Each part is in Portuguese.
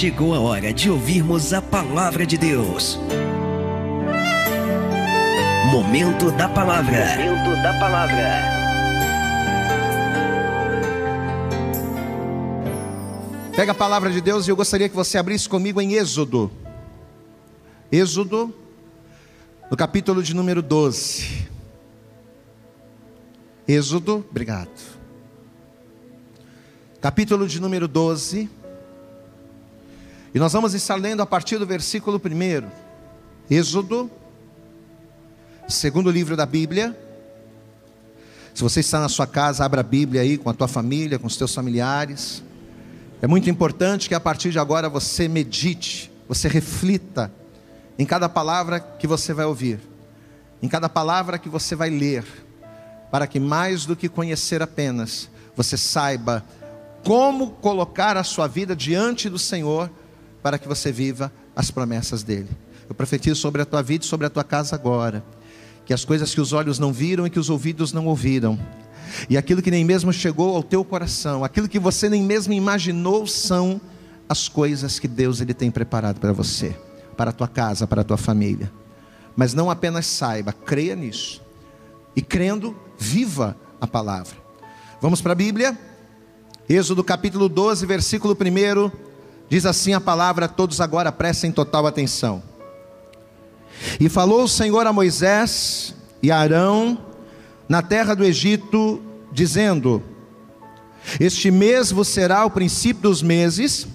chegou a hora de ouvirmos a palavra de Deus. Momento da palavra. Momento da palavra. Pega a palavra de Deus e eu gostaria que você abrisse comigo em Êxodo. Êxodo, no capítulo de número 12. Êxodo, obrigado. Capítulo de número 12. E nós vamos estar lendo a partir do versículo 1. Êxodo, segundo livro da Bíblia. Se você está na sua casa, abra a Bíblia aí com a tua família, com os teus familiares. É muito importante que a partir de agora você medite, você reflita em cada palavra que você vai ouvir, em cada palavra que você vai ler, para que mais do que conhecer apenas, você saiba como colocar a sua vida diante do Senhor, para que você viva as promessas dele. Eu profetizo sobre a tua vida e sobre a tua casa agora que as coisas que os olhos não viram e que os ouvidos não ouviram, e aquilo que nem mesmo chegou ao teu coração, aquilo que você nem mesmo imaginou, são as coisas que Deus ele tem preparado para você, para a tua casa, para a tua família. Mas não apenas saiba, creia nisso. E crendo, viva a palavra. Vamos para a Bíblia? Êxodo capítulo 12, versículo 1, diz assim a palavra, todos agora prestem total atenção. E falou o Senhor a Moisés e a Arão na terra do Egito, dizendo: Este mês vos será o princípio dos meses,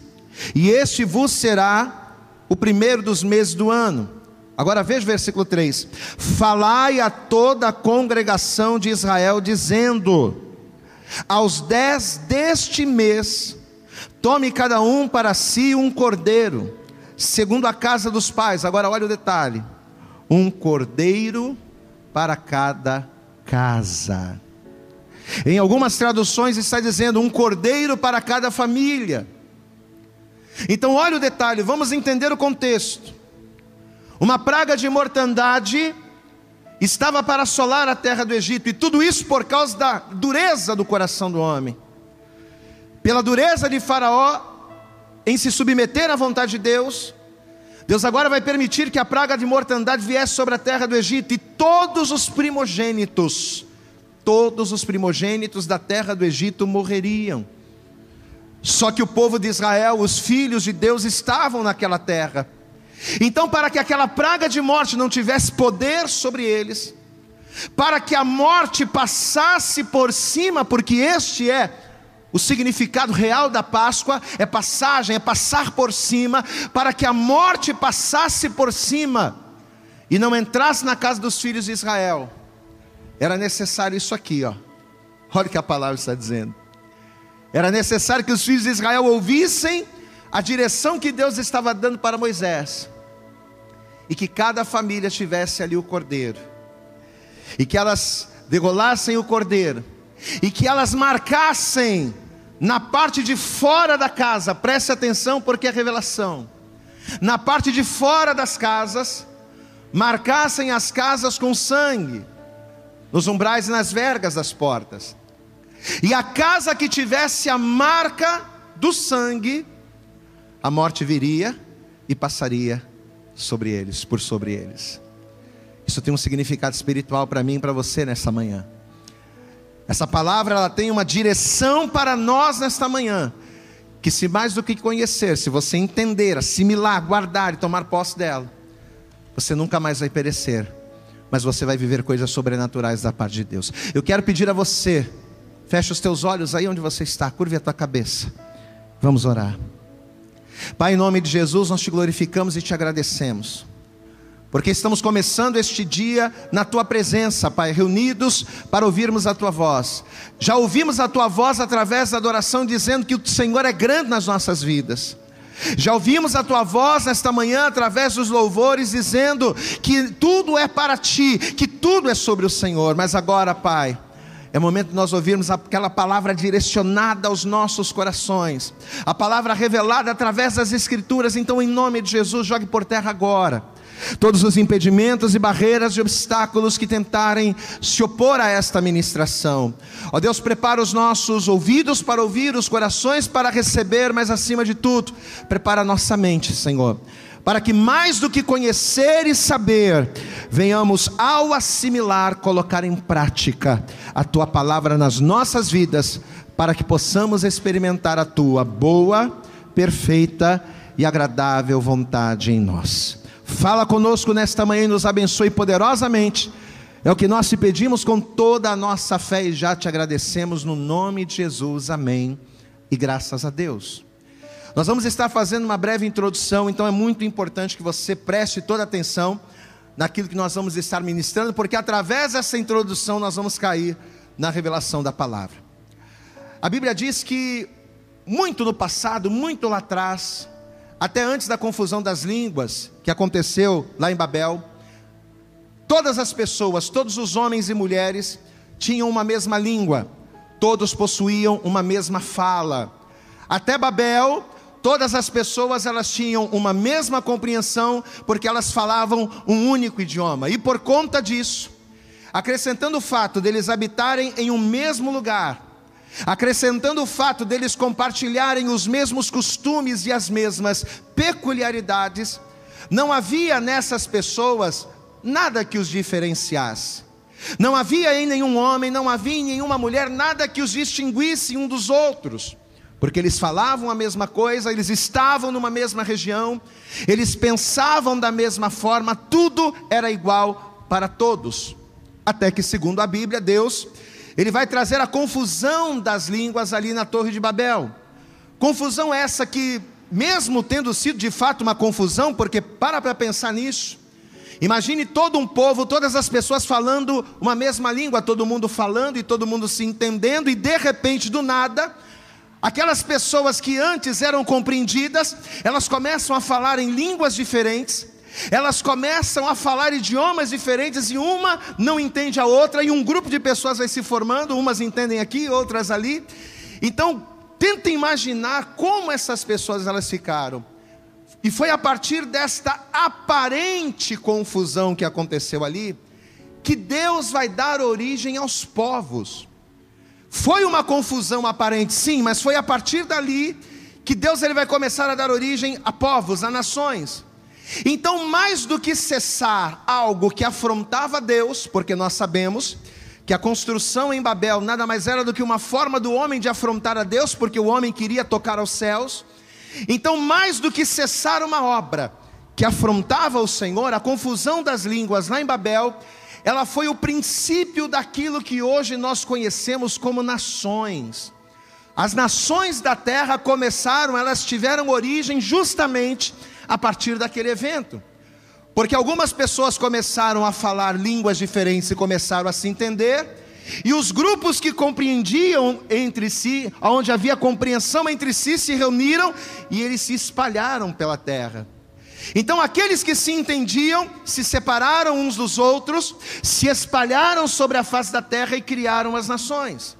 e este vos será o primeiro dos meses do ano. Agora veja o versículo 3: Falai a toda a congregação de Israel, dizendo: Aos dez deste mês, tome cada um para si um cordeiro, segundo a casa dos pais. Agora olha o detalhe um cordeiro para cada casa. Em algumas traduções está dizendo um cordeiro para cada família. Então, olha o detalhe, vamos entender o contexto. Uma praga de mortandade estava para assolar a terra do Egito, e tudo isso por causa da dureza do coração do homem. Pela dureza de Faraó em se submeter à vontade de Deus, Deus agora vai permitir que a praga de mortandade viesse sobre a terra do Egito e todos os primogênitos, todos os primogênitos da terra do Egito morreriam. Só que o povo de Israel, os filhos de Deus, estavam naquela terra. Então, para que aquela praga de morte não tivesse poder sobre eles, para que a morte passasse por cima, porque este é o significado real da Páscoa é passagem, é passar por cima, para que a morte passasse por cima e não entrasse na casa dos filhos de Israel. Era necessário isso aqui, ó. Olha o que a palavra está dizendo. Era necessário que os filhos de Israel ouvissem a direção que Deus estava dando para Moisés, e que cada família tivesse ali o cordeiro, e que elas degolassem o cordeiro, e que elas marcassem na parte de fora da casa, preste atenção porque é revelação. Na parte de fora das casas, marcassem as casas com sangue, nos umbrais e nas vergas das portas. E a casa que tivesse a marca do sangue, a morte viria e passaria sobre eles, por sobre eles. Isso tem um significado espiritual para mim e para você nessa manhã. Essa palavra ela tem uma direção para nós nesta manhã. Que se mais do que conhecer, se você entender, assimilar, guardar e tomar posse dela, você nunca mais vai perecer, mas você vai viver coisas sobrenaturais da parte de Deus. Eu quero pedir a você, feche os teus olhos aí onde você está, curve a tua cabeça. Vamos orar. Pai, em nome de Jesus, nós te glorificamos e te agradecemos porque estamos começando este dia na tua presença, Pai, reunidos para ouvirmos a tua voz. Já ouvimos a tua voz através da adoração, dizendo que o Senhor é grande nas nossas vidas. Já ouvimos a tua voz nesta manhã através dos louvores, dizendo que tudo é para ti, que tudo é sobre o Senhor. Mas agora, Pai, é momento de nós ouvirmos aquela palavra direcionada aos nossos corações, a palavra revelada através das Escrituras. Então, em nome de Jesus, jogue por terra agora todos os impedimentos e barreiras e obstáculos que tentarem se opor a esta ministração. Ó Deus, prepara os nossos ouvidos para ouvir, os corações para receber, mas acima de tudo, prepara a nossa mente, Senhor para que mais do que conhecer e saber, venhamos ao assimilar, colocar em prática a tua palavra nas nossas vidas, para que possamos experimentar a tua boa, perfeita e agradável vontade em nós. Fala conosco nesta manhã e nos abençoe poderosamente. É o que nós te pedimos com toda a nossa fé e já te agradecemos no nome de Jesus. Amém. E graças a Deus. Nós vamos estar fazendo uma breve introdução, então é muito importante que você preste toda atenção naquilo que nós vamos estar ministrando, porque através dessa introdução nós vamos cair na revelação da palavra. A Bíblia diz que muito no passado, muito lá atrás, até antes da confusão das línguas que aconteceu lá em Babel, todas as pessoas, todos os homens e mulheres tinham uma mesma língua, todos possuíam uma mesma fala. Até Babel, Todas as pessoas elas tinham uma mesma compreensão, porque elas falavam um único idioma. E por conta disso, acrescentando o fato deles habitarem em um mesmo lugar, acrescentando o fato deles compartilharem os mesmos costumes e as mesmas peculiaridades, não havia nessas pessoas nada que os diferenciasse. Não havia em nenhum homem, não havia em nenhuma mulher nada que os distinguisse um dos outros porque eles falavam a mesma coisa, eles estavam numa mesma região, eles pensavam da mesma forma, tudo era igual para todos. Até que, segundo a Bíblia, Deus, ele vai trazer a confusão das línguas ali na Torre de Babel. Confusão essa que, mesmo tendo sido de fato uma confusão, porque para para pensar nisso, Imagine todo um povo, todas as pessoas falando uma mesma língua, todo mundo falando e todo mundo se entendendo, e de repente, do nada, Aquelas pessoas que antes eram compreendidas, elas começam a falar em línguas diferentes, elas começam a falar idiomas diferentes e uma não entende a outra, e um grupo de pessoas vai se formando, umas entendem aqui, outras ali. Então, tenta imaginar como essas pessoas elas ficaram. E foi a partir desta aparente confusão que aconteceu ali que Deus vai dar origem aos povos. Foi uma confusão aparente, sim, mas foi a partir dali que Deus ele vai começar a dar origem a povos, a nações. Então, mais do que cessar algo que afrontava Deus, porque nós sabemos que a construção em Babel nada mais era do que uma forma do homem de afrontar a Deus, porque o homem queria tocar aos céus. Então, mais do que cessar uma obra que afrontava o Senhor, a confusão das línguas lá em Babel ela foi o princípio daquilo que hoje nós conhecemos como nações. As nações da terra começaram, elas tiveram origem justamente a partir daquele evento. Porque algumas pessoas começaram a falar línguas diferentes e começaram a se entender, e os grupos que compreendiam entre si, onde havia compreensão entre si, se reuniram e eles se espalharam pela terra. Então aqueles que se entendiam se separaram uns dos outros, se espalharam sobre a face da terra e criaram as nações.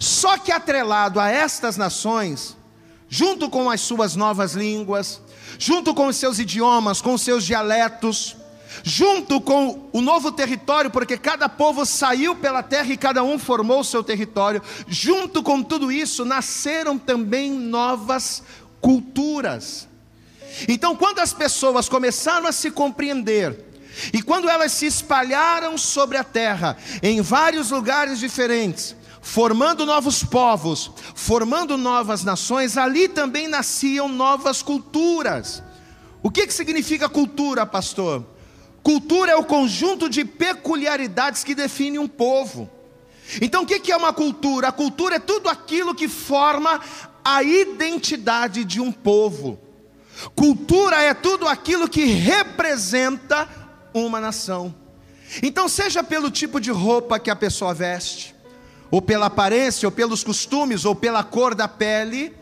Só que atrelado a estas nações, junto com as suas novas línguas, junto com os seus idiomas, com os seus dialetos, junto com o novo território, porque cada povo saiu pela terra e cada um formou o seu território, junto com tudo isso nasceram também novas culturas. Então, quando as pessoas começaram a se compreender, e quando elas se espalharam sobre a terra, em vários lugares diferentes, formando novos povos, formando novas nações, ali também nasciam novas culturas. O que, que significa cultura, pastor? Cultura é o conjunto de peculiaridades que define um povo. Então, o que é uma cultura? A cultura é tudo aquilo que forma a identidade de um povo. Cultura é tudo aquilo que representa uma nação. Então, seja pelo tipo de roupa que a pessoa veste, ou pela aparência, ou pelos costumes, ou pela cor da pele,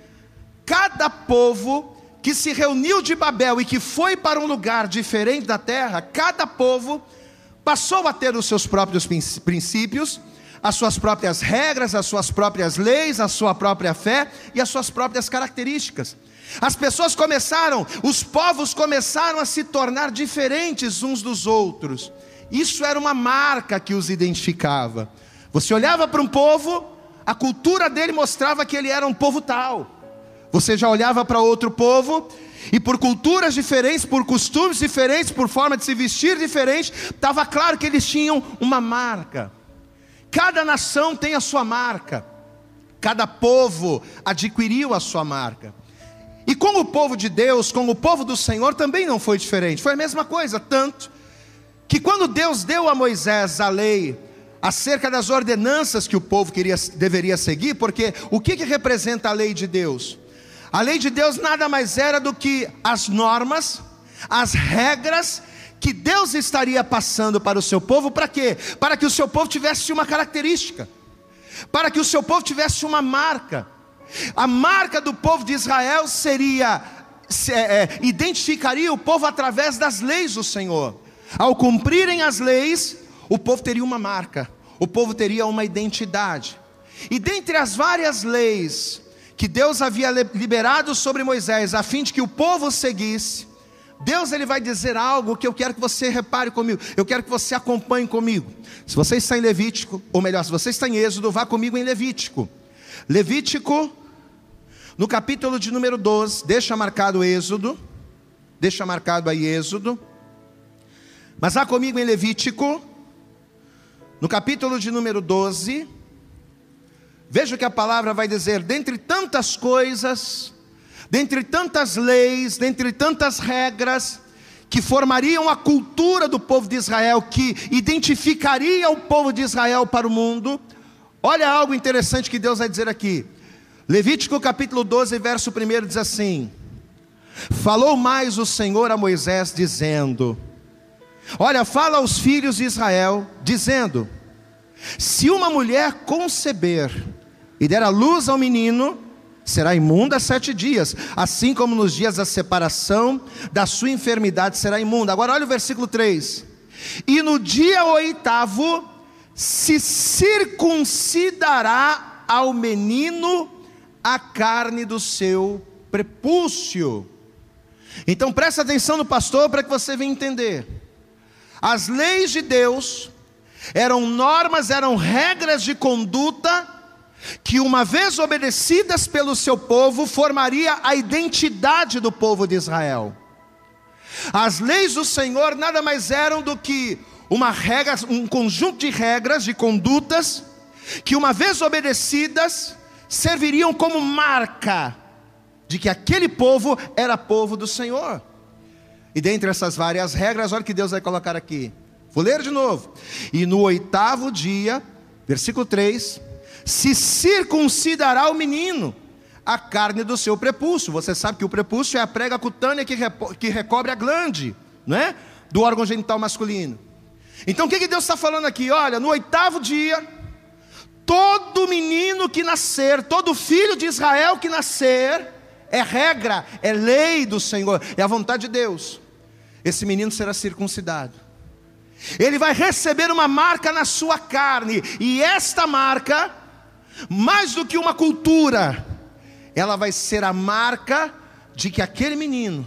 cada povo que se reuniu de Babel e que foi para um lugar diferente da terra, cada povo passou a ter os seus próprios princípios, as suas próprias regras, as suas próprias leis, a sua própria fé e as suas próprias características. As pessoas começaram, os povos começaram a se tornar diferentes uns dos outros. Isso era uma marca que os identificava. Você olhava para um povo, a cultura dele mostrava que ele era um povo tal. Você já olhava para outro povo e por culturas diferentes, por costumes diferentes, por forma de se vestir diferente, estava claro que eles tinham uma marca. Cada nação tem a sua marca. Cada povo adquiriu a sua marca. E com o povo de Deus, com o povo do Senhor, também não foi diferente. Foi a mesma coisa, tanto que quando Deus deu a Moisés a lei acerca das ordenanças que o povo queria, deveria seguir, porque o que, que representa a lei de Deus? A lei de Deus nada mais era do que as normas, as regras que Deus estaria passando para o seu povo, para quê? Para que o seu povo tivesse uma característica, para que o seu povo tivesse uma marca. A marca do povo de Israel seria, é, é, identificaria o povo através das leis do Senhor. Ao cumprirem as leis, o povo teria uma marca, o povo teria uma identidade. E dentre as várias leis que Deus havia liberado sobre Moisés, a fim de que o povo seguisse, Deus ele vai dizer algo que eu quero que você repare comigo, eu quero que você acompanhe comigo. Se você está em Levítico, ou melhor, se você está em Êxodo, vá comigo em Levítico. Levítico, no capítulo de número 12, deixa marcado Êxodo, deixa marcado aí Êxodo, mas vá comigo em Levítico, no capítulo de número 12, Veja o que a palavra vai dizer: dentre tantas coisas, dentre tantas leis, dentre tantas regras, que formariam a cultura do povo de Israel, que identificaria o povo de Israel para o mundo, olha algo interessante que Deus vai dizer aqui. Levítico capítulo 12, verso 1 diz assim: Falou mais o Senhor a Moisés, dizendo: Olha, fala aos filhos de Israel, dizendo: Se uma mulher conceber e der a luz ao menino, será imunda sete dias, assim como nos dias da separação da sua enfermidade será imunda. Agora olha o versículo 3: E no dia oitavo se circuncidará ao menino a carne do seu prepúcio. Então presta atenção no pastor para que você venha entender. As leis de Deus eram normas, eram regras de conduta que uma vez obedecidas pelo seu povo, formaria a identidade do povo de Israel. As leis do Senhor nada mais eram do que uma regra, um conjunto de regras, de condutas, que uma vez obedecidas, serviriam como marca de que aquele povo era povo do Senhor. E dentre essas várias regras, olha o que Deus vai colocar aqui. Vou ler de novo. E no oitavo dia, versículo 3, se circuncidará o menino a carne do seu prepúcio. Você sabe que o prepúcio é a prega cutânea que, que recobre a glande, não é? Do órgão genital masculino. Então o que, que Deus está falando aqui? Olha, no oitavo dia, todo menino que nascer, todo filho de Israel que nascer, é regra, é lei do Senhor, é a vontade de Deus. Esse menino será circuncidado. Ele vai receber uma marca na sua carne, e esta marca mais do que uma cultura, ela vai ser a marca de que aquele menino,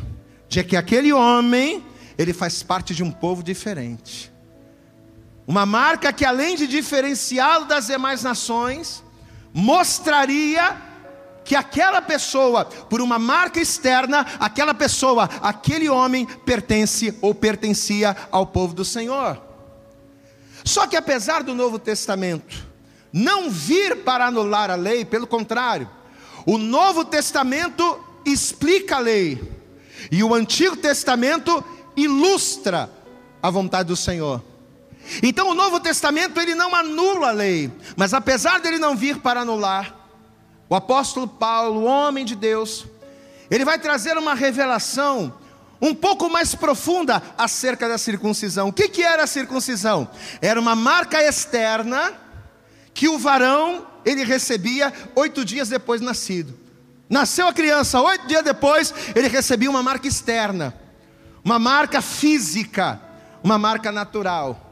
de que aquele homem, ele faz parte de um povo diferente. Uma marca que, além de diferenciá-lo das demais nações, mostraria que aquela pessoa, por uma marca externa, aquela pessoa, aquele homem pertence ou pertencia ao povo do Senhor. Só que apesar do Novo Testamento não vir para anular a lei, pelo contrário, o Novo Testamento explica a lei, e o Antigo Testamento ilustra a vontade do Senhor. Então o Novo Testamento ele não anula a lei, mas apesar dele não vir para anular, o apóstolo Paulo, homem de Deus, ele vai trazer uma revelação um pouco mais profunda acerca da circuncisão. O que, que era a circuncisão? Era uma marca externa que o varão ele recebia oito dias depois de nascido. Nasceu a criança, oito dias depois, ele recebia uma marca externa, uma marca física, uma marca natural.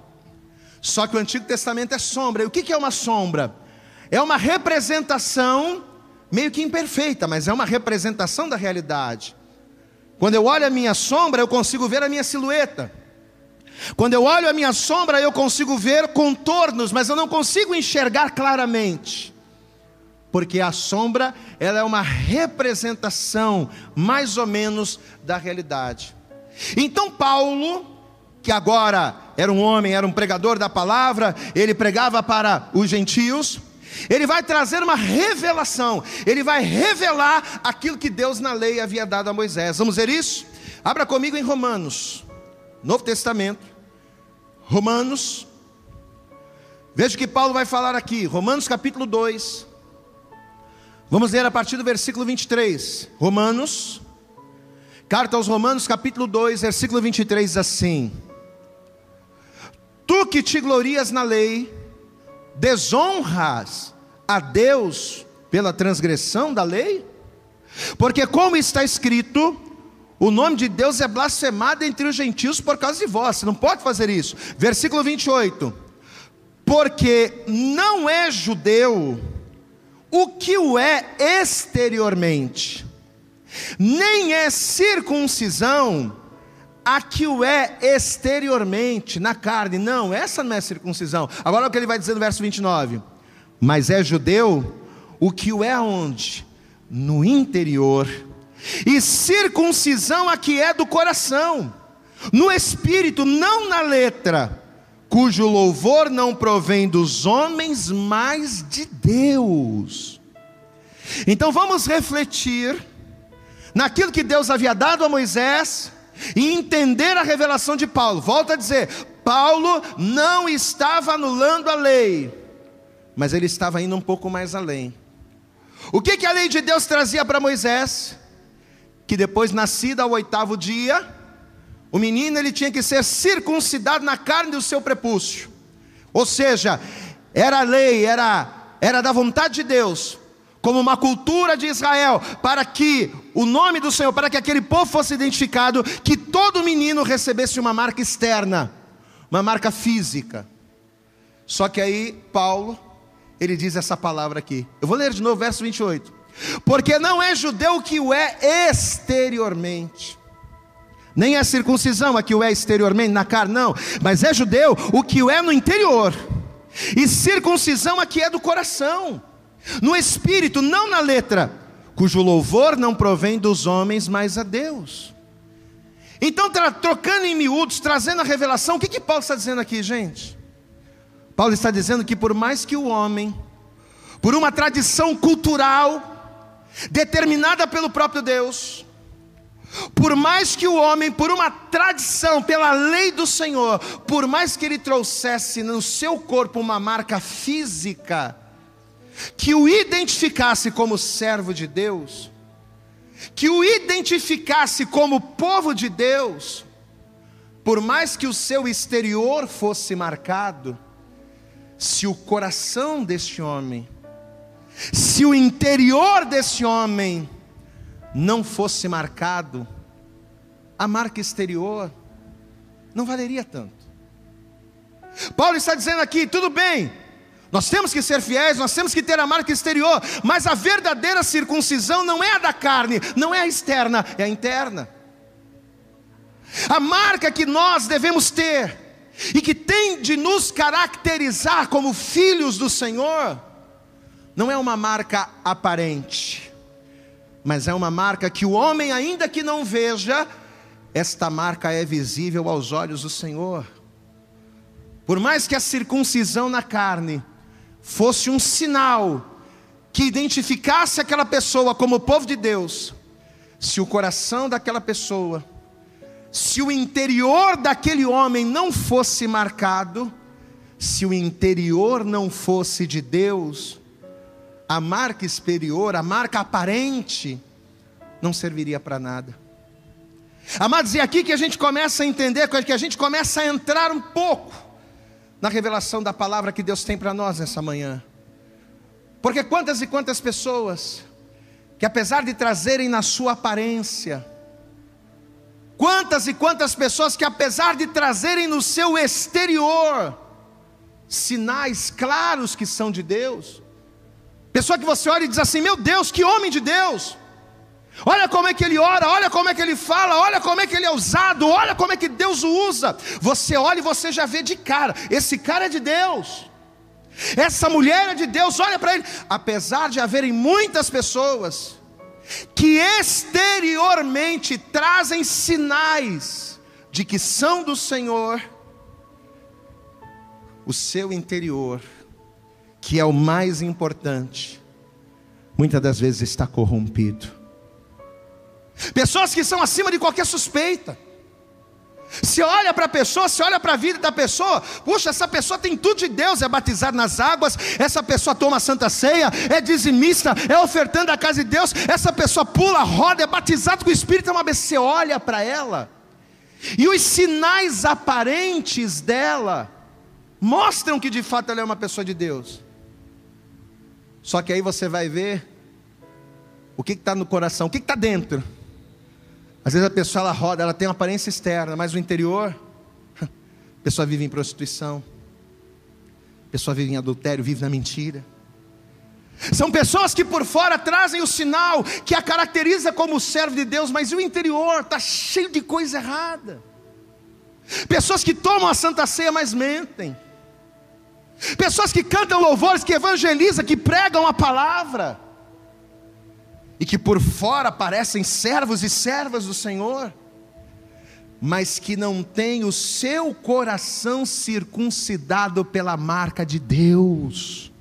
Só que o Antigo Testamento é sombra. E o que é uma sombra? É uma representação, meio que imperfeita, mas é uma representação da realidade. Quando eu olho a minha sombra, eu consigo ver a minha silhueta. Quando eu olho a minha sombra, eu consigo ver contornos, mas eu não consigo enxergar claramente. Porque a sombra, ela é uma representação, mais ou menos, da realidade. Então Paulo, que agora era um homem, era um pregador da palavra, ele pregava para os gentios, ele vai trazer uma revelação, ele vai revelar aquilo que Deus na lei havia dado a Moisés. Vamos ver isso? Abra comigo em Romanos, Novo Testamento, Romanos. Veja o que Paulo vai falar aqui, Romanos capítulo 2. Vamos ler a partir do versículo 23. Romanos, carta aos Romanos, capítulo 2, versículo 23, diz assim: Tu que te glorias na lei, desonras a Deus pela transgressão da lei? Porque, como está escrito, o nome de Deus é blasfemado entre os gentios por causa de vós, você não pode fazer isso. Versículo 28. Porque não é judeu o que o é exteriormente, nem é circuncisão a que o é exteriormente, na carne. Não, essa não é circuncisão. Agora o que ele vai dizer no verso 29. Mas é judeu o que o é onde? No interior. E circuncisão a que é do coração, no espírito, não na letra, cujo louvor não provém dos homens, mas de Deus. Então vamos refletir naquilo que Deus havia dado a Moisés e entender a revelação de Paulo. Volto a dizer: Paulo não estava anulando a lei, mas ele estava indo um pouco mais além. O que, que a lei de Deus trazia para Moisés? Que depois, nascido ao oitavo dia, o menino ele tinha que ser circuncidado na carne do seu prepúcio. Ou seja, era a lei, era, era da vontade de Deus como uma cultura de Israel, para que o nome do Senhor, para que aquele povo fosse identificado, que todo menino recebesse uma marca externa, uma marca física. Só que aí Paulo, ele diz essa palavra aqui. Eu vou ler de novo, verso 28. Porque não é judeu que o é exteriormente. Nem é circuncisão a que o é exteriormente na carne, não, mas é judeu o que o é no interior. E circuncisão a que é do coração no espírito, não na letra, cujo louvor não provém dos homens, mas a Deus. Então, trocando em miúdos, trazendo a revelação, o que, que Paulo está dizendo aqui, gente? Paulo está dizendo que por mais que o homem, por uma tradição cultural, determinada pelo próprio Deus, por mais que o homem, por uma tradição, pela lei do Senhor, por mais que ele trouxesse no seu corpo uma marca física, que o identificasse como servo de Deus, que o identificasse como povo de Deus, por mais que o seu exterior fosse marcado, se o coração deste homem, se o interior desse homem não fosse marcado, a marca exterior não valeria tanto. Paulo está dizendo aqui: tudo bem, nós temos que ser fiéis, nós temos que ter a marca exterior, mas a verdadeira circuncisão não é a da carne, não é a externa, é a interna. A marca que nós devemos ter e que tem de nos caracterizar como filhos do Senhor, não é uma marca aparente, mas é uma marca que o homem, ainda que não veja, esta marca é visível aos olhos do Senhor. Por mais que a circuncisão na carne fosse um sinal que identificasse aquela pessoa como povo de Deus, se o coração daquela pessoa, se o interior daquele homem não fosse marcado, se o interior não fosse de Deus, a marca exterior, a marca aparente, não serviria para nada. Amados, e aqui que a gente começa a entender, que a gente começa a entrar um pouco na revelação da palavra que Deus tem para nós nessa manhã. Porque quantas e quantas pessoas que apesar de trazerem na sua aparência, quantas e quantas pessoas que apesar de trazerem no seu exterior sinais claros que são de Deus. Pessoa que você olha e diz assim: Meu Deus, que homem de Deus! Olha como é que ele ora, olha como é que ele fala, olha como é que ele é usado, olha como é que Deus o usa. Você olha e você já vê de cara: esse cara é de Deus. Essa mulher é de Deus, olha para ele. Apesar de haverem muitas pessoas que exteriormente trazem sinais de que são do Senhor, o seu interior, que é o mais importante, muitas das vezes está corrompido. Pessoas que são acima de qualquer suspeita. Se olha para a pessoa, se olha para a vida da pessoa, puxa, essa pessoa tem tudo de Deus, é batizada nas águas, essa pessoa toma santa ceia, é dizimista, é ofertando a casa de Deus, essa pessoa pula, roda, é batizado com o Espírito, é uma vez você olha para ela, e os sinais aparentes dela mostram que de fato ela é uma pessoa de Deus. Só que aí você vai ver o que está no coração, o que está dentro. Às vezes a pessoa ela roda, ela tem uma aparência externa, mas o interior, a pessoa vive em prostituição, a pessoa vive em adultério, vive na mentira. São pessoas que por fora trazem o sinal que a caracteriza como servo de Deus, mas o interior está cheio de coisa errada. Pessoas que tomam a santa ceia, mas mentem. Pessoas que cantam louvores, que evangelizam, que pregam a palavra e que por fora parecem servos e servas do Senhor, mas que não têm o seu coração circuncidado pela marca de Deus.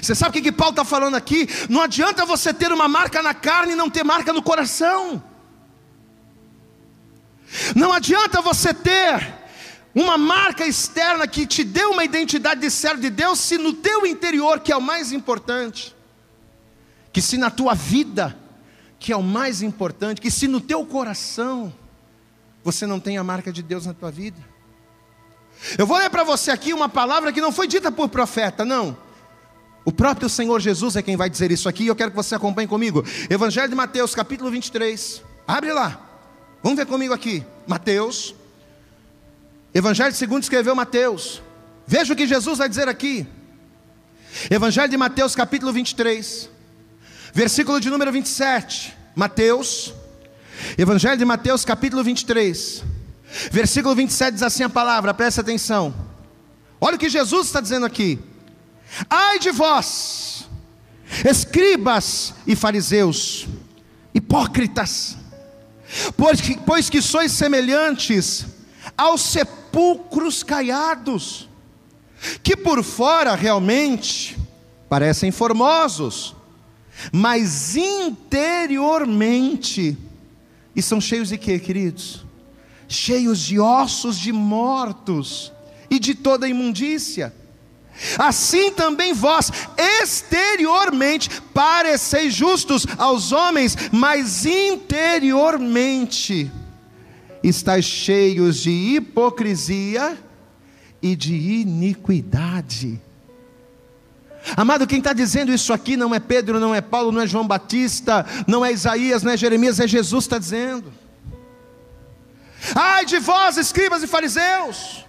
Você sabe o que, que Paulo está falando aqui? Não adianta você ter uma marca na carne e não ter marca no coração. Não adianta você ter uma marca externa que te dê uma identidade de servo de Deus, se no teu interior, que é o mais importante, que se na tua vida, que é o mais importante, que se no teu coração você não tem a marca de Deus na tua vida. Eu vou ler para você aqui uma palavra que não foi dita por profeta, não. O próprio Senhor Jesus é quem vai dizer isso aqui, e eu quero que você acompanhe comigo. Evangelho de Mateus, capítulo 23. Abre lá. Vamos ver comigo aqui. Mateus. Evangelho segundo escreveu Mateus. Veja o que Jesus vai dizer aqui. Evangelho de Mateus, capítulo 23. Versículo de número 27, Mateus, Evangelho de Mateus, capítulo 23, versículo 27 diz assim a palavra, presta atenção. Olha o que Jesus está dizendo aqui: Ai de vós, escribas e fariseus, hipócritas, pois que, sois semelhantes aos sepulcros caiados, que por fora realmente parecem formosos, mas interiormente, e são cheios de quê, queridos? Cheios de ossos de mortos e de toda imundícia. Assim também vós, exteriormente, pareceis justos aos homens, mas interiormente estáis cheios de hipocrisia e de iniquidade. Amado, quem está dizendo isso aqui não é Pedro, não é Paulo, não é João Batista, não é Isaías, não é Jeremias, é Jesus está dizendo. Ai de vós, escribas e fariseus,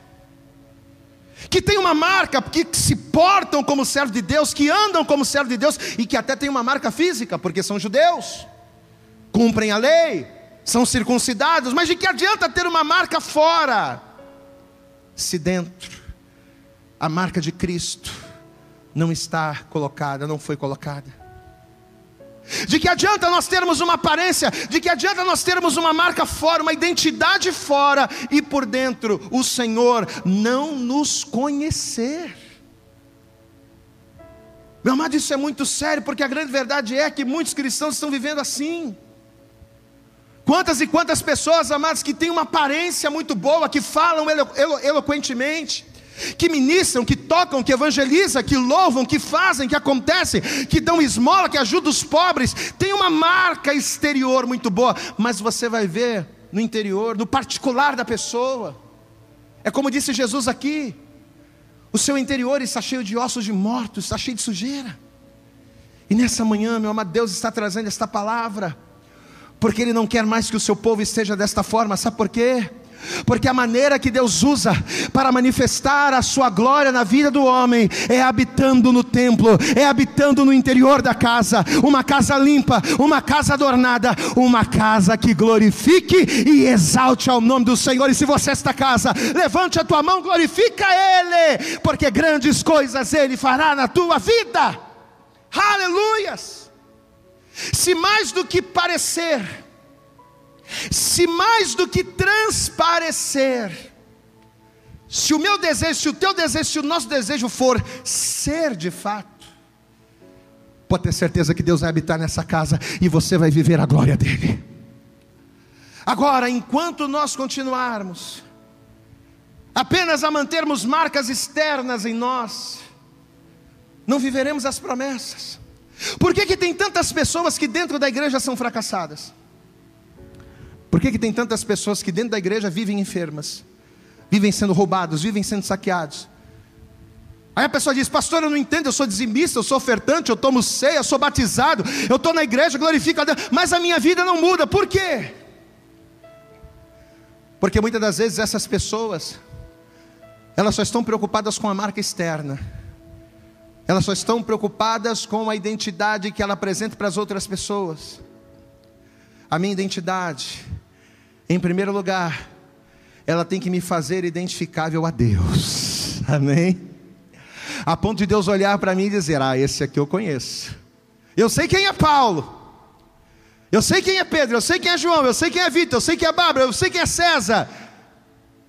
que tem uma marca, que se portam como servo de Deus, que andam como servo de Deus e que até tem uma marca física, porque são judeus, cumprem a lei, são circuncidados, mas de que adianta ter uma marca fora, se dentro a marca de Cristo não está colocada, não foi colocada. De que adianta nós termos uma aparência, de que adianta nós termos uma marca fora, uma identidade fora e por dentro o Senhor não nos conhecer. Meu amado, isso é muito sério, porque a grande verdade é que muitos cristãos estão vivendo assim. Quantas e quantas pessoas, amados, que têm uma aparência muito boa, que falam elo, elo, eloquentemente, que ministram, que tocam, que evangelizam, que louvam, que fazem, que acontecem, que dão esmola, que ajudam os pobres, tem uma marca exterior muito boa, mas você vai ver no interior, no particular da pessoa. É como disse Jesus aqui: o seu interior está cheio de ossos de mortos, está cheio de sujeira. E nessa manhã, meu amado, Deus está trazendo esta palavra, porque Ele não quer mais que o seu povo esteja desta forma, sabe por quê? Porque a maneira que Deus usa para manifestar a sua glória na vida do homem é habitando no templo, é habitando no interior da casa, uma casa limpa, uma casa adornada, uma casa que glorifique e exalte ao nome do Senhor. E se você é esta casa, levante a tua mão, glorifica Ele, porque grandes coisas Ele fará na tua vida. Aleluias! Se mais do que parecer, se mais do que transparecer, se o meu desejo, se o teu desejo, se o nosso desejo for ser de fato, pode ter certeza que Deus vai habitar nessa casa e você vai viver a glória dEle. Agora, enquanto nós continuarmos apenas a mantermos marcas externas em nós, não viveremos as promessas. Por que, que tem tantas pessoas que dentro da igreja são fracassadas? Por que, que tem tantas pessoas que dentro da igreja vivem enfermas, vivem sendo roubados, vivem sendo saqueados? Aí a pessoa diz, pastor, eu não entendo, eu sou dizimista, eu sou ofertante, eu tomo ceia, eu sou batizado, eu estou na igreja, glorifico a Deus, mas a minha vida não muda, por quê? Porque muitas das vezes essas pessoas, elas só estão preocupadas com a marca externa, elas só estão preocupadas com a identidade que ela apresenta para as outras pessoas. A minha identidade, em primeiro lugar, ela tem que me fazer identificável a Deus. Amém? A ponto de Deus olhar para mim e dizer: Ah, esse aqui eu conheço. Eu sei quem é Paulo. Eu sei quem é Pedro, eu sei quem é João, eu sei quem é Vitor, eu sei quem é Bárbara, eu sei quem é César.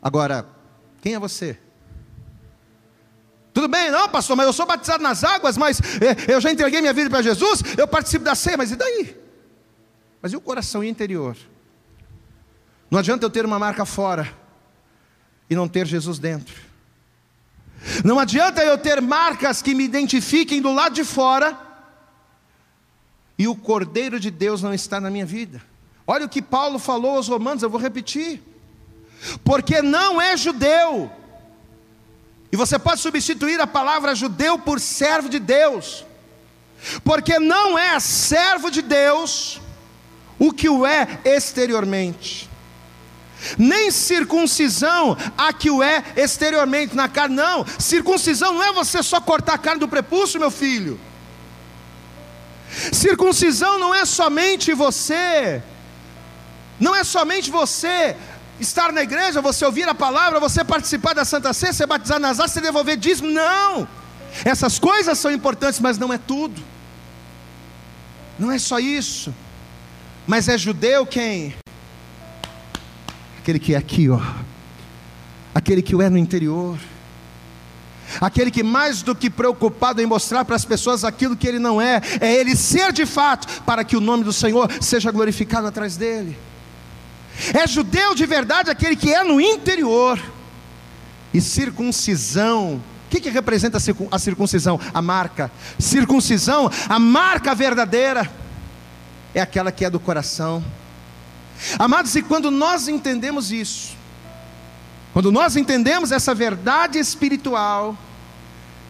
Agora, quem é você? Tudo bem, não, pastor, mas eu sou batizado nas águas, mas é, eu já entreguei minha vida para Jesus, eu participo da ceia, mas e daí? Mas e o coração interior? Não adianta eu ter uma marca fora e não ter Jesus dentro. Não adianta eu ter marcas que me identifiquem do lado de fora e o Cordeiro de Deus não está na minha vida. Olha o que Paulo falou aos Romanos, eu vou repetir. Porque não é judeu, e você pode substituir a palavra judeu por servo de Deus, porque não é servo de Deus o que o é exteriormente nem circuncisão a que o é exteriormente na carne, não. Circuncisão não é você só cortar a carne do prepúcio, meu filho. Circuncisão não é somente você, não é somente você estar na igreja, você ouvir a palavra, você participar da Santa Ceia, ser batizado nas águas, você devolver dízimo, não. Essas coisas são importantes, mas não é tudo. Não é só isso. Mas é judeu quem? Aquele que é aqui, ó, aquele que o é no interior, aquele que mais do que preocupado em mostrar para as pessoas aquilo que ele não é, é ele ser de fato, para que o nome do Senhor seja glorificado atrás dele. É judeu de verdade aquele que é no interior, e circuncisão, o que, que representa a circuncisão? A marca. Circuncisão, a marca verdadeira, é aquela que é do coração. Amados, e quando nós entendemos isso, quando nós entendemos essa verdade espiritual,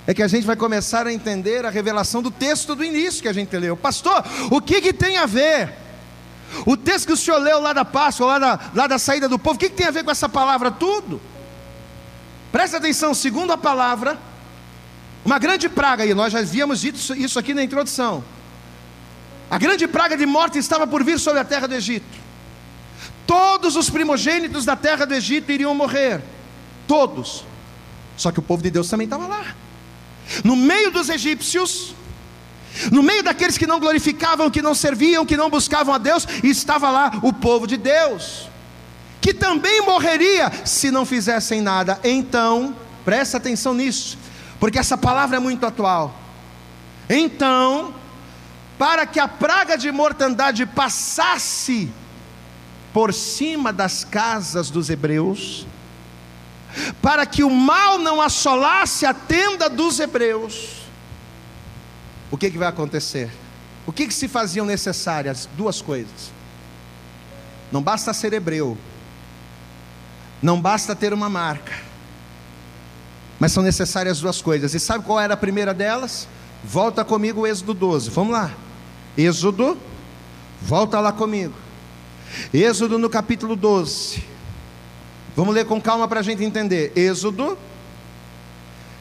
é que a gente vai começar a entender a revelação do texto do início que a gente leu. Pastor, o que, que tem a ver? O texto que o senhor leu lá da Páscoa, lá da, lá da saída do povo, o que, que tem a ver com essa palavra? Tudo. Presta atenção, segundo a palavra, uma grande praga, e nós já havíamos dito isso aqui na introdução. A grande praga de morte estava por vir sobre a terra do Egito. Todos os primogênitos da terra do Egito iriam morrer. Todos. Só que o povo de Deus também estava lá. No meio dos egípcios, no meio daqueles que não glorificavam, que não serviam, que não buscavam a Deus, estava lá o povo de Deus, que também morreria se não fizessem nada. Então, presta atenção nisso, porque essa palavra é muito atual. Então, para que a praga de mortandade passasse por cima das casas dos hebreus, para que o mal não assolasse a tenda dos hebreus. O que, que vai acontecer? O que, que se faziam necessárias? Duas coisas. Não basta ser hebreu, não basta ter uma marca, mas são necessárias duas coisas. E sabe qual era a primeira delas? Volta comigo o Êxodo 12. Vamos lá. Êxodo, volta lá comigo. Êxodo no capítulo 12. Vamos ler com calma para a gente entender. Êxodo,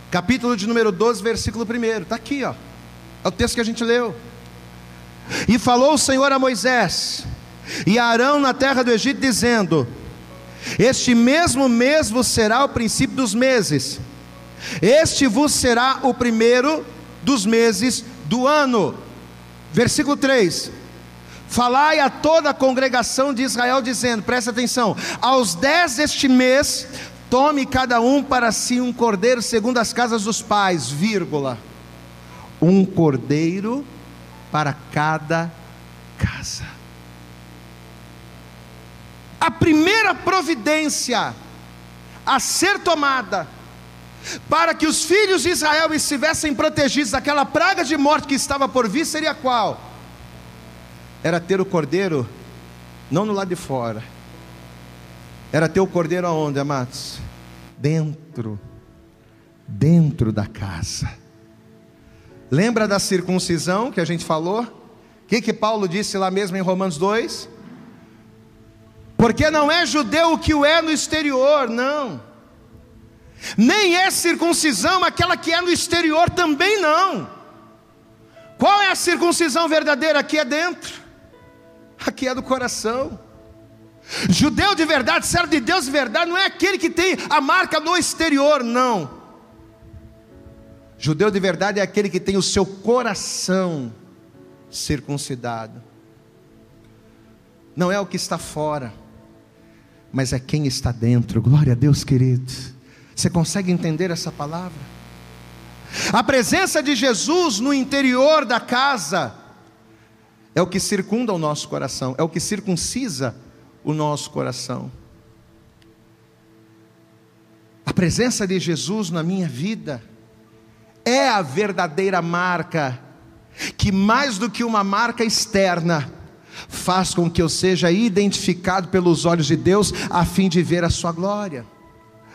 capítulo de número 12, versículo 1. Está aqui, ó. É o texto que a gente leu. E falou o Senhor a Moisés e a Arão na terra do Egito, dizendo: Este mesmo mês vos será o princípio dos meses, este vos será o primeiro dos meses do ano. Versículo 3: Falai a toda a congregação de Israel, dizendo: presta atenção, aos dez deste mês, tome cada um para si um cordeiro segundo as casas dos pais, vírgula, um cordeiro para cada casa. A primeira providência a ser tomada para que os filhos de Israel estivessem protegidos daquela praga de morte que estava por vir seria qual? Era ter o cordeiro não no lado de fora. Era ter o cordeiro aonde, amados? Dentro. Dentro da casa. Lembra da circuncisão que a gente falou? O que, que Paulo disse lá mesmo em Romanos 2? Porque não é judeu o que o é no exterior, não. Nem é circuncisão aquela que é no exterior também não. Qual é a circuncisão verdadeira? Aqui é dentro, aqui é do coração. Judeu de verdade, servo de Deus de verdade, não é aquele que tem a marca no exterior, não. Judeu de verdade é aquele que tem o seu coração circuncidado. Não é o que está fora, mas é quem está dentro. Glória a Deus, querido. Você consegue entender essa palavra? A presença de Jesus no interior da casa é o que circunda o nosso coração, é o que circuncisa o nosso coração. A presença de Jesus na minha vida é a verdadeira marca, que mais do que uma marca externa, faz com que eu seja identificado pelos olhos de Deus, a fim de ver a Sua glória.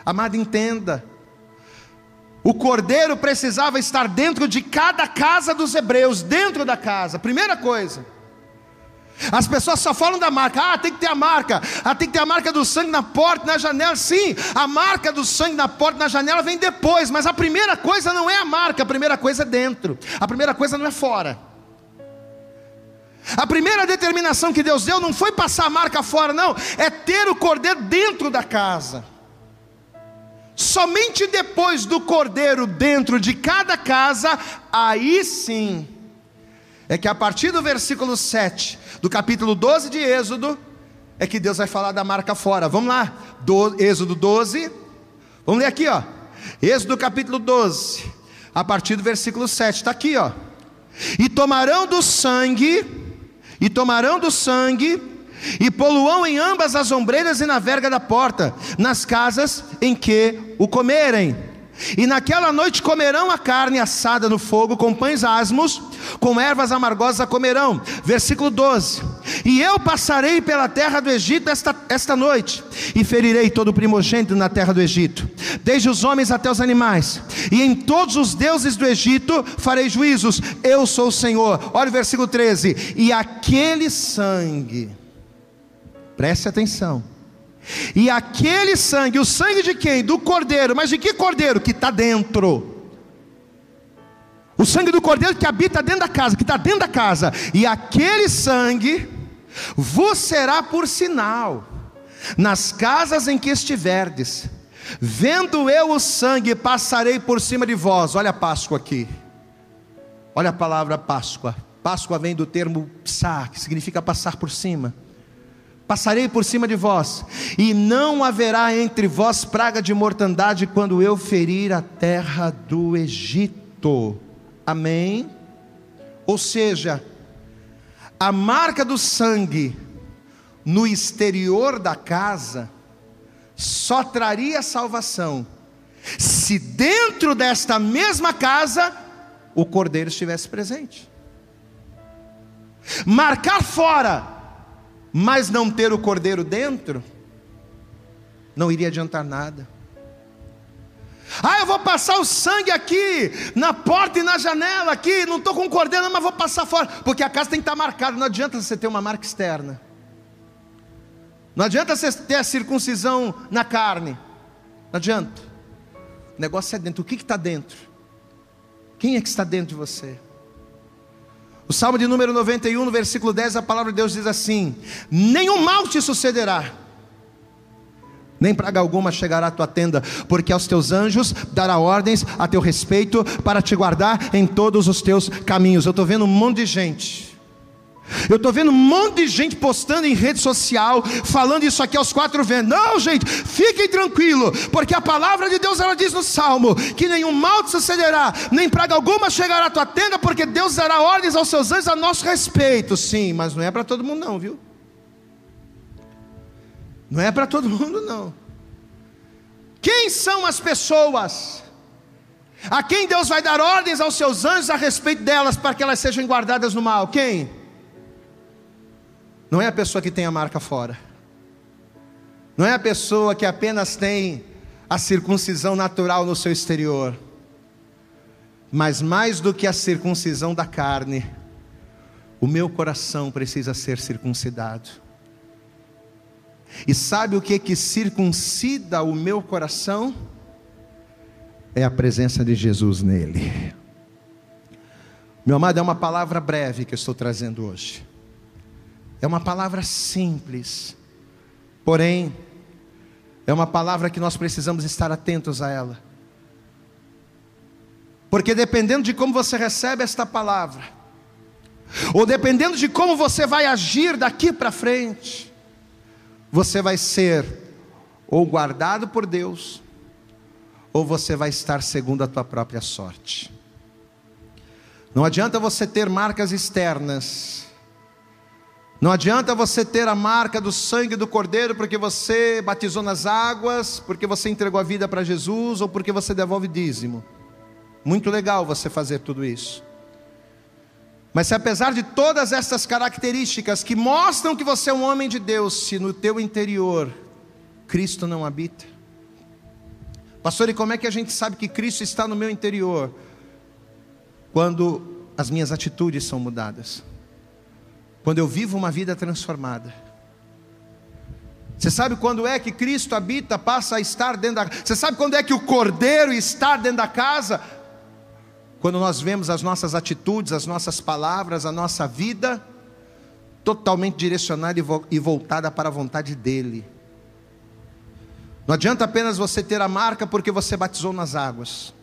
Amado, entenda, o cordeiro precisava estar dentro de cada casa dos hebreus, dentro da casa, primeira coisa. As pessoas só falam da marca. Ah, tem que ter a marca. Ah, tem que ter a marca do sangue na porta, na janela. Sim, a marca do sangue na porta, na janela vem depois. Mas a primeira coisa não é a marca, a primeira coisa é dentro. A primeira coisa não é fora. A primeira determinação que Deus deu não foi passar a marca fora, não. É ter o cordeiro dentro da casa. Somente depois do cordeiro dentro de cada casa, aí sim é que a partir do versículo 7 do capítulo 12 de Êxodo, é que Deus vai falar da marca fora. Vamos lá, do, Êxodo 12, vamos ler aqui, ó. Êxodo capítulo 12, a partir do versículo 7, está aqui, ó. E tomarão do sangue, e tomarão do sangue, e poluão em ambas as ombreiras e na verga da porta, nas casas em que o comerem e naquela noite comerão a carne assada no fogo, com pães asmos, com ervas amargosas a comerão. Versículo 12: E eu passarei pela terra do Egito esta, esta noite, e ferirei todo o primogênito na terra do Egito, desde os homens até os animais, e em todos os deuses do Egito farei juízos. Eu sou o Senhor. Olha o versículo 13: E aquele sangue, preste atenção e aquele sangue, o sangue de quem? Do cordeiro, mas de que cordeiro? Que está dentro. O sangue do cordeiro que habita dentro da casa, que está dentro da casa. E aquele sangue vos será por sinal nas casas em que estiverdes. Vendo eu o sangue, passarei por cima de vós. Olha a Páscoa aqui. Olha a palavra Páscoa. Páscoa vem do termo psá, que significa passar por cima passarei por cima de vós, e não haverá entre vós praga de mortandade quando eu ferir a terra do Egito. Amém? Ou seja, a marca do sangue no exterior da casa só traria salvação se dentro desta mesma casa o cordeiro estivesse presente. Marcar fora mas não ter o cordeiro dentro, não iria adiantar nada. Ah, eu vou passar o sangue aqui, na porta e na janela aqui, não estou com cordeiro, mas vou passar fora, porque a casa tem que estar marcada, não adianta você ter uma marca externa. Não adianta você ter a circuncisão na carne. Não adianta. O negócio é dentro. O que está dentro? Quem é que está dentro de você? O Salmo de número 91, no versículo 10, a palavra de Deus diz assim: Nenhum mal te sucederá, nem praga alguma chegará à tua tenda, porque aos teus anjos dará ordens a teu respeito para te guardar em todos os teus caminhos. Eu estou vendo um monte de gente eu estou vendo um monte de gente postando em rede social, falando isso aqui aos quatro ventos. Não, gente, fiquem tranquilos, porque a palavra de Deus ela diz no Salmo que nenhum mal te sucederá, nem praga alguma chegará à tua tenda, porque Deus dará ordens aos seus anjos a nosso respeito. Sim, mas não é para todo mundo, não, viu? Não é para todo mundo, não. Quem são as pessoas a quem Deus vai dar ordens aos seus anjos a respeito delas para que elas sejam guardadas no mal? Quem? Não é a pessoa que tem a marca fora. Não é a pessoa que apenas tem a circuncisão natural no seu exterior. Mas mais do que a circuncisão da carne, o meu coração precisa ser circuncidado. E sabe o que que circuncida o meu coração? É a presença de Jesus nele. Meu amado, é uma palavra breve que eu estou trazendo hoje. É uma palavra simples, porém, é uma palavra que nós precisamos estar atentos a ela. Porque dependendo de como você recebe esta palavra, ou dependendo de como você vai agir daqui para frente, você vai ser ou guardado por Deus, ou você vai estar segundo a tua própria sorte. Não adianta você ter marcas externas, não adianta você ter a marca do sangue do Cordeiro porque você batizou nas águas, porque você entregou a vida para Jesus ou porque você devolve dízimo. Muito legal você fazer tudo isso. Mas se apesar de todas essas características que mostram que você é um homem de Deus, se no teu interior Cristo não habita. Pastor, e como é que a gente sabe que Cristo está no meu interior? Quando as minhas atitudes são mudadas quando eu vivo uma vida transformada. Você sabe quando é que Cristo habita, passa a estar dentro da Você sabe quando é que o Cordeiro está dentro da casa? Quando nós vemos as nossas atitudes, as nossas palavras, a nossa vida totalmente direcionada e voltada para a vontade dEle. Não adianta apenas você ter a marca porque você batizou nas águas.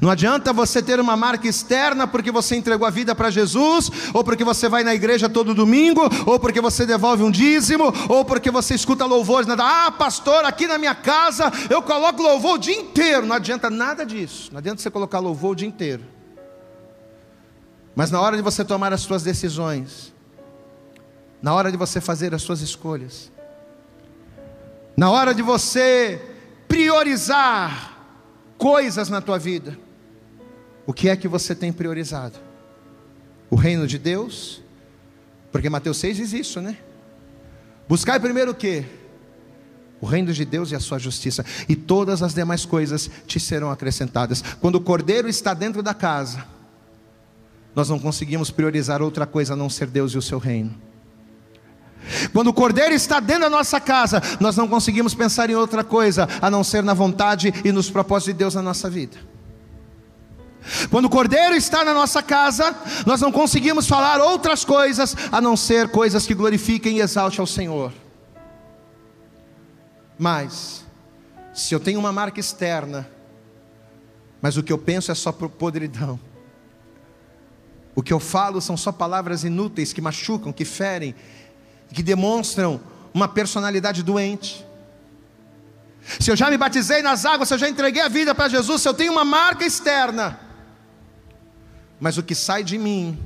Não adianta você ter uma marca externa porque você entregou a vida para Jesus, ou porque você vai na igreja todo domingo, ou porque você devolve um dízimo, ou porque você escuta louvores. Nada. Ah, pastor, aqui na minha casa eu coloco louvor o dia inteiro. Não adianta nada disso. Não adianta você colocar louvor o dia inteiro. Mas na hora de você tomar as suas decisões, na hora de você fazer as suas escolhas, na hora de você priorizar coisas na tua vida, o que é que você tem priorizado? O reino de Deus? Porque Mateus 6 diz isso, né? Buscai primeiro o que? O reino de Deus e a sua justiça, e todas as demais coisas te serão acrescentadas. Quando o cordeiro está dentro da casa, nós não conseguimos priorizar outra coisa a não ser Deus e o seu reino. Quando o cordeiro está dentro da nossa casa, nós não conseguimos pensar em outra coisa a não ser na vontade e nos propósitos de Deus na nossa vida. Quando o cordeiro está na nossa casa, nós não conseguimos falar outras coisas a não ser coisas que glorifiquem e exaltem ao Senhor. Mas, se eu tenho uma marca externa, mas o que eu penso é só podridão, o que eu falo são só palavras inúteis que machucam, que ferem, que demonstram uma personalidade doente. Se eu já me batizei nas águas, se eu já entreguei a vida para Jesus, se eu tenho uma marca externa, mas o que sai de mim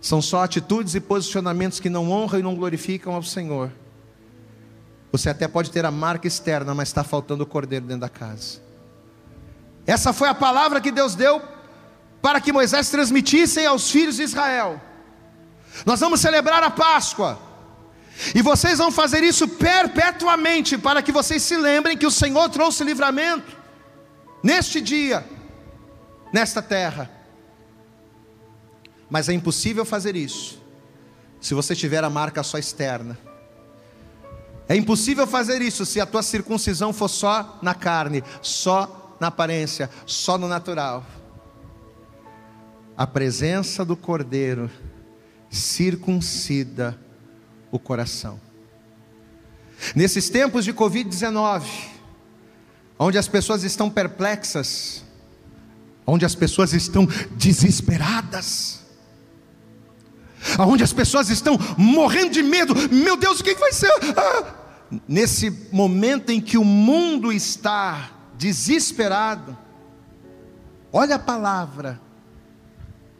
são só atitudes e posicionamentos que não honram e não glorificam ao Senhor. Você até pode ter a marca externa, mas está faltando o cordeiro dentro da casa. Essa foi a palavra que Deus deu para que Moisés transmitisse aos filhos de Israel. Nós vamos celebrar a Páscoa. E vocês vão fazer isso perpetuamente, para que vocês se lembrem que o Senhor trouxe livramento neste dia, nesta terra. Mas é impossível fazer isso se você tiver a marca só externa. É impossível fazer isso se a tua circuncisão for só na carne, só na aparência, só no natural. A presença do Cordeiro circuncida o coração. Nesses tempos de Covid-19, onde as pessoas estão perplexas, onde as pessoas estão desesperadas, onde as pessoas estão morrendo de medo, meu Deus, o que vai ser? Ah! Nesse momento em que o mundo está desesperado, olha a palavra,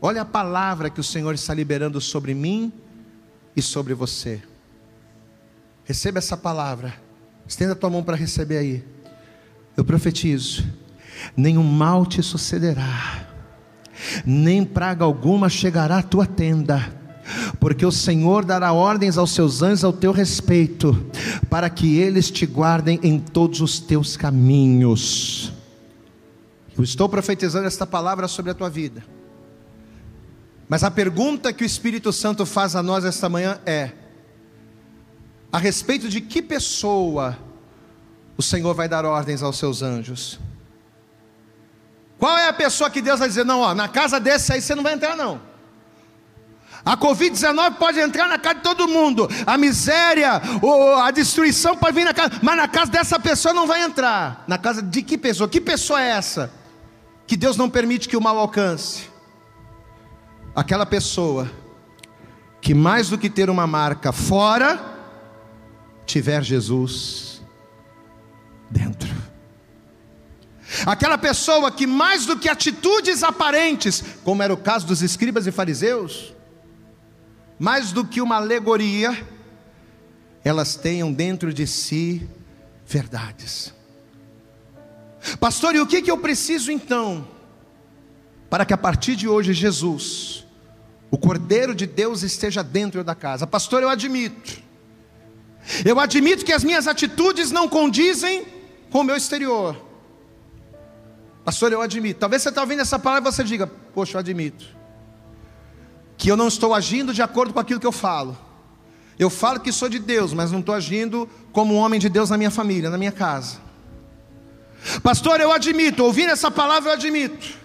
olha a palavra que o Senhor está liberando sobre mim e sobre você. Receba essa palavra. Estenda a tua mão para receber aí. Eu profetizo: nenhum mal te sucederá, nem praga alguma chegará à tua tenda, porque o Senhor dará ordens aos seus anjos ao teu respeito, para que eles te guardem em todos os teus caminhos. Eu estou profetizando esta palavra sobre a tua vida. Mas a pergunta que o Espírito Santo faz a nós esta manhã é: a respeito de que pessoa o Senhor vai dar ordens aos seus anjos? Qual é a pessoa que Deus vai dizer, não, ó, na casa desse aí você não vai entrar, não. A Covid-19 pode entrar na casa de todo mundo, a miséria, a destruição pode vir na casa, mas na casa dessa pessoa não vai entrar. Na casa de que pessoa? Que pessoa é essa? Que Deus não permite que o mal alcance? Aquela pessoa que mais do que ter uma marca fora, tiver Jesus dentro. Aquela pessoa que mais do que atitudes aparentes, como era o caso dos escribas e fariseus, mais do que uma alegoria, elas tenham dentro de si verdades. Pastor, e o que, que eu preciso então, para que a partir de hoje Jesus, o Cordeiro de Deus, esteja dentro da casa? Pastor, eu admito, eu admito que as minhas atitudes não condizem com o meu exterior. Pastor, eu admito. Talvez você está ouvindo essa palavra e você diga: Poxa, eu admito. Que eu não estou agindo de acordo com aquilo que eu falo. Eu falo que sou de Deus, mas não estou agindo como um homem de Deus na minha família, na minha casa. Pastor, eu admito, ouvindo essa palavra, eu admito.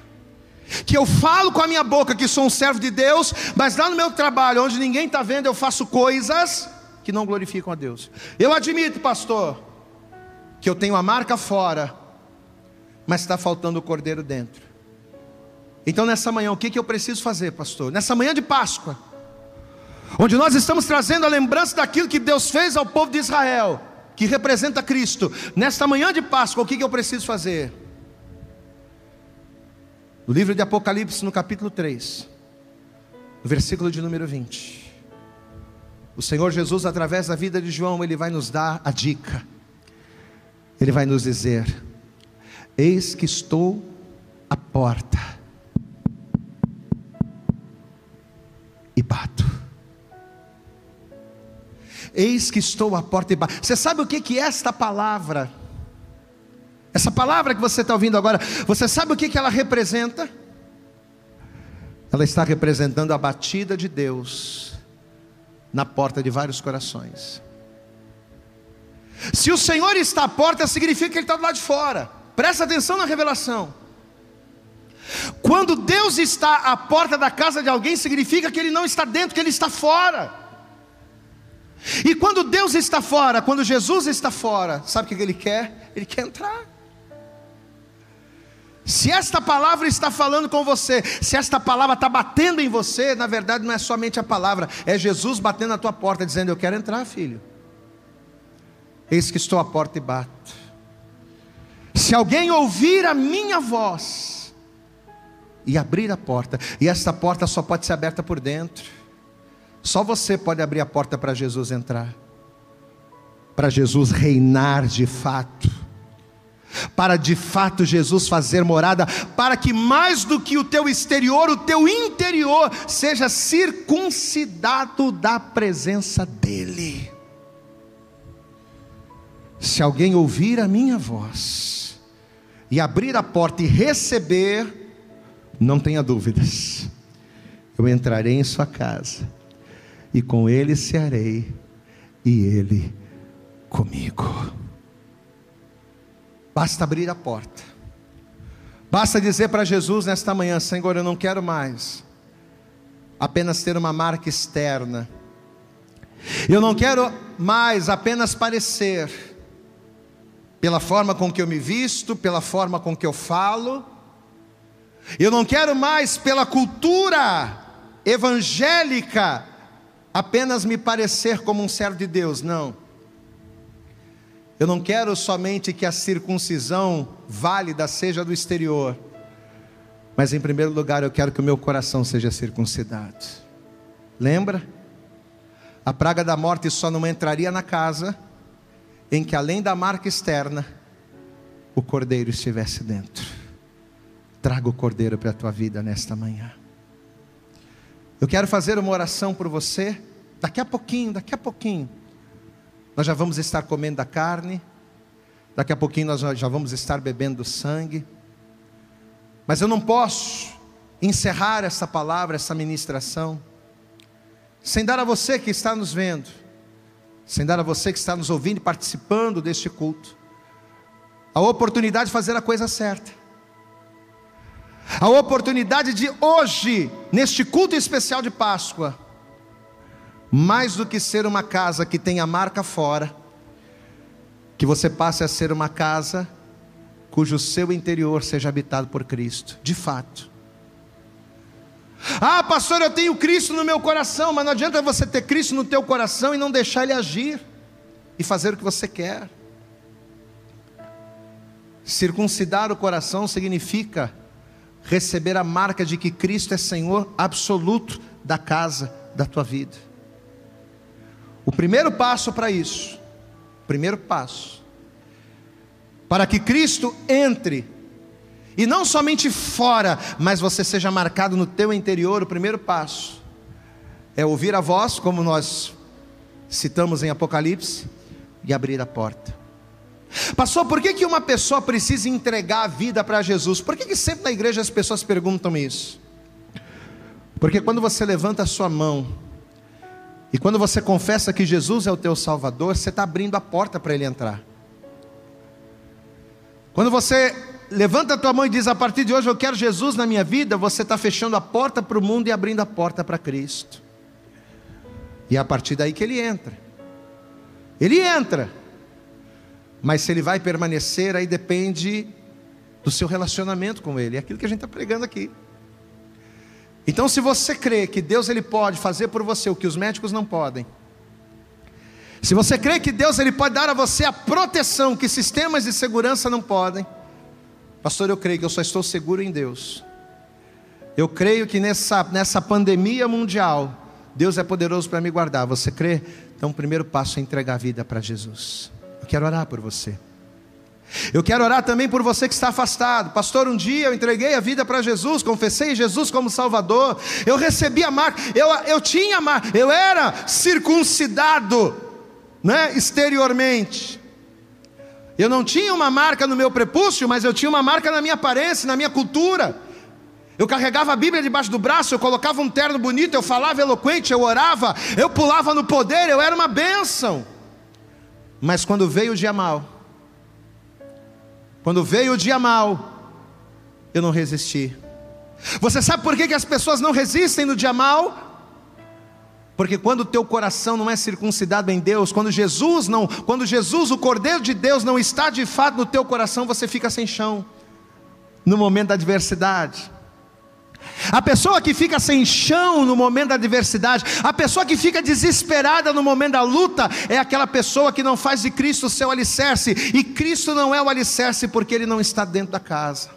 Que eu falo com a minha boca que sou um servo de Deus, mas lá no meu trabalho, onde ninguém está vendo, eu faço coisas que não glorificam a Deus. Eu admito, pastor, que eu tenho a marca fora, mas está faltando o cordeiro dentro. Então, nessa manhã, o que, que eu preciso fazer, pastor? Nessa manhã de Páscoa, onde nós estamos trazendo a lembrança daquilo que Deus fez ao povo de Israel, que representa Cristo, nesta manhã de Páscoa, o que, que eu preciso fazer? No livro de Apocalipse, no capítulo 3, no versículo de número 20. O Senhor Jesus, através da vida de João, ele vai nos dar a dica. Ele vai nos dizer: Eis que estou à porta e bato. Eis que estou à porta e bato. Você sabe o que que é esta palavra? Essa palavra que você está ouvindo agora, você sabe o que que ela representa? Ela está representando a batida de Deus na porta de vários corações. Se o Senhor está à porta, significa que Ele está do lado de fora. Presta atenção na revelação. Quando Deus está à porta da casa de alguém, significa que Ele não está dentro, que Ele está fora. E quando Deus está fora, quando Jesus está fora, sabe o que Ele quer? Ele quer entrar. Se esta palavra está falando com você, se esta palavra está batendo em você, na verdade não é somente a palavra, é Jesus batendo na tua porta, dizendo: Eu quero entrar, filho. Eis que estou à porta e bato. Se alguém ouvir a minha voz e abrir a porta, e esta porta só pode ser aberta por dentro, só você pode abrir a porta para Jesus entrar, para Jesus reinar de fato para de fato Jesus fazer morada, para que mais do que o teu exterior, o teu interior seja circuncidado da presença dEle. Se alguém ouvir a minha voz e abrir a porta e receber, não tenha dúvidas, eu entrarei em sua casa e com ele cearei e ele comigo. Basta abrir a porta. Basta dizer para Jesus nesta manhã: Senhor, eu não quero mais apenas ter uma marca externa. Eu não quero mais apenas parecer, pela forma com que eu me visto, pela forma com que eu falo. Eu não quero mais, pela cultura evangélica, apenas me parecer como um servo de Deus. Não. Eu não quero somente que a circuncisão válida seja do exterior, mas em primeiro lugar eu quero que o meu coração seja circuncidado. Lembra? A praga da morte só não entraria na casa em que além da marca externa, o cordeiro estivesse dentro. Traga o cordeiro para a tua vida nesta manhã. Eu quero fazer uma oração por você, daqui a pouquinho, daqui a pouquinho. Nós já vamos estar comendo a carne, daqui a pouquinho nós já vamos estar bebendo sangue. Mas eu não posso encerrar essa palavra, essa ministração, sem dar a você que está nos vendo, sem dar a você que está nos ouvindo e participando deste culto, a oportunidade de fazer a coisa certa. A oportunidade de hoje, neste culto especial de Páscoa, mais do que ser uma casa que tenha marca fora, que você passe a ser uma casa cujo seu interior seja habitado por Cristo, de fato. Ah, pastor, eu tenho Cristo no meu coração, mas não adianta você ter Cristo no teu coração e não deixar ele agir e fazer o que você quer. Circuncidar o coração significa receber a marca de que Cristo é Senhor absoluto da casa da tua vida. O primeiro passo para isso, primeiro passo, para que Cristo entre, e não somente fora, mas você seja marcado no teu interior, o primeiro passo é ouvir a voz, como nós citamos em Apocalipse, e abrir a porta. Pastor, por que, que uma pessoa precisa entregar a vida para Jesus? Por que, que sempre na igreja as pessoas perguntam isso? Porque quando você levanta a sua mão e quando você confessa que Jesus é o teu Salvador, você está abrindo a porta para Ele entrar. Quando você levanta a tua mão e diz: A partir de hoje eu quero Jesus na minha vida, você está fechando a porta para o mundo e abrindo a porta para Cristo. E é a partir daí que Ele entra. Ele entra. Mas se Ele vai permanecer, aí depende do seu relacionamento com Ele. É aquilo que a gente está pregando aqui. Então, se você crê que Deus ele pode fazer por você o que os médicos não podem, se você crê que Deus ele pode dar a você a proteção que sistemas de segurança não podem, pastor, eu creio que eu só estou seguro em Deus. Eu creio que nessa, nessa pandemia mundial, Deus é poderoso para me guardar. Você crê? Então, o primeiro passo é entregar a vida para Jesus. Eu quero orar por você. Eu quero orar também por você que está afastado. Pastor, um dia eu entreguei a vida para Jesus, confessei Jesus como Salvador. Eu recebi a marca, eu, eu tinha a marca, eu era circuncidado, né, exteriormente. Eu não tinha uma marca no meu prepúcio, mas eu tinha uma marca na minha aparência, na minha cultura. Eu carregava a Bíblia debaixo do braço, eu colocava um terno bonito, eu falava eloquente, eu orava, eu pulava no poder, eu era uma bênção. Mas quando veio o dia mal, quando veio o dia mal, eu não resisti. Você sabe por que, que as pessoas não resistem no dia mal? Porque quando o teu coração não é circuncidado em Deus, quando Jesus não, quando Jesus, o Cordeiro de Deus, não está de fato no teu coração, você fica sem chão no momento da adversidade. A pessoa que fica sem chão no momento da adversidade, a pessoa que fica desesperada no momento da luta, é aquela pessoa que não faz de Cristo o seu alicerce, e Cristo não é o alicerce porque ele não está dentro da casa.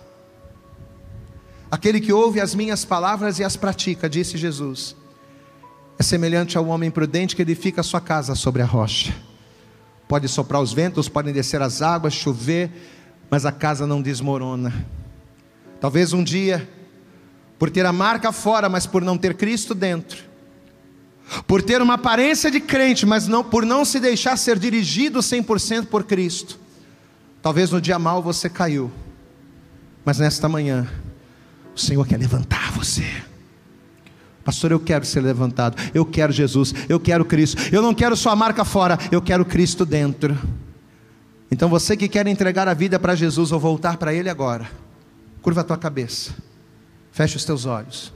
Aquele que ouve as minhas palavras e as pratica, disse Jesus, é semelhante ao homem prudente que edifica a sua casa sobre a rocha. Pode soprar os ventos, podem descer as águas, chover, mas a casa não desmorona. Talvez um dia por ter a marca fora, mas por não ter Cristo dentro, por ter uma aparência de crente, mas não por não se deixar ser dirigido 100% por Cristo. Talvez no dia mal você caiu, mas nesta manhã o Senhor quer levantar você. Pastor, eu quero ser levantado, eu quero Jesus, eu quero Cristo, eu não quero sua marca fora, eu quero Cristo dentro. Então você que quer entregar a vida para Jesus ou voltar para Ele agora, curva a tua cabeça, feche os teus olhos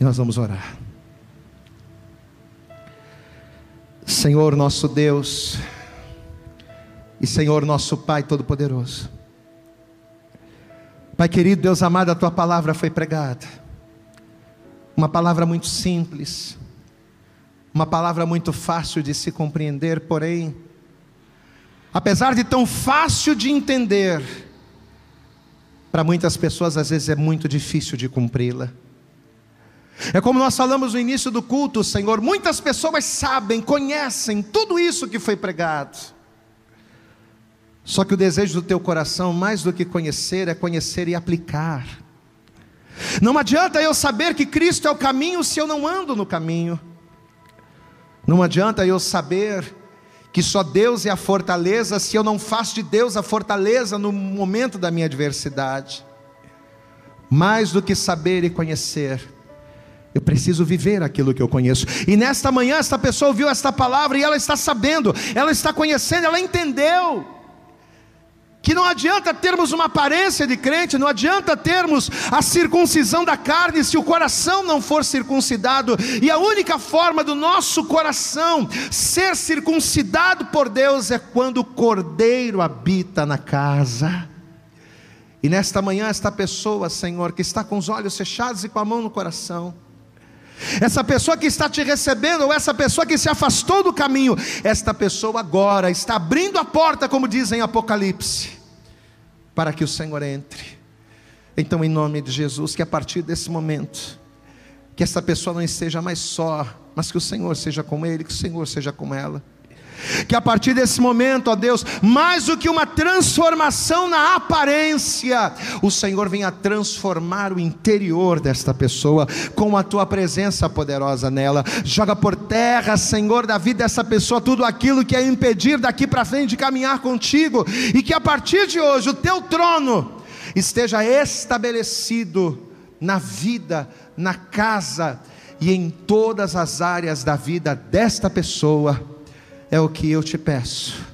e nós vamos orar. Senhor nosso Deus e Senhor nosso Pai Todo-Poderoso, Pai querido, Deus amado, a tua palavra foi pregada uma palavra muito simples, uma palavra muito fácil de se compreender, porém, apesar de tão fácil de entender, para muitas pessoas às vezes é muito difícil de cumpri-la. É como nós falamos no início do culto, Senhor, muitas pessoas sabem, conhecem tudo isso que foi pregado. Só que o desejo do teu coração, mais do que conhecer, é conhecer e aplicar. Não adianta eu saber que Cristo é o caminho se eu não ando no caminho. Não adianta eu saber que só Deus é a fortaleza se eu não faço de Deus a fortaleza no momento da minha adversidade. Mais do que saber e conhecer, eu preciso viver aquilo que eu conheço. E nesta manhã, esta pessoa ouviu esta palavra e ela está sabendo, ela está conhecendo, ela entendeu que não adianta termos uma aparência de crente, não adianta termos a circuncisão da carne se o coração não for circuncidado, e a única forma do nosso coração ser circuncidado por Deus é quando o cordeiro habita na casa. E nesta manhã, esta pessoa, Senhor, que está com os olhos fechados e com a mão no coração, essa pessoa que está te recebendo, ou essa pessoa que se afastou do caminho, esta pessoa agora está abrindo a porta, como diz em Apocalipse, para que o Senhor entre. Então, em nome de Jesus, que a partir desse momento, que essa pessoa não esteja mais só, mas que o Senhor seja com ele, que o Senhor seja com ela. Que a partir desse momento, ó Deus, mais do que uma transformação na aparência, o Senhor venha transformar o interior desta pessoa com a tua presença poderosa nela. Joga por terra, Senhor, da vida dessa pessoa tudo aquilo que é impedir daqui para frente de caminhar contigo, e que a partir de hoje o teu trono esteja estabelecido na vida, na casa e em todas as áreas da vida desta pessoa é o que eu te peço,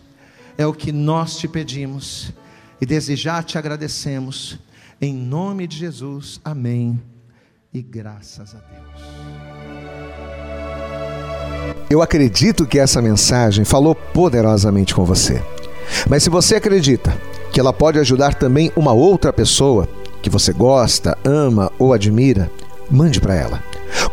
é o que nós te pedimos, e desejar te agradecemos, em nome de Jesus, amém, e graças a Deus. Eu acredito que essa mensagem falou poderosamente com você, mas se você acredita que ela pode ajudar também uma outra pessoa que você gosta, ama ou admira, mande para ela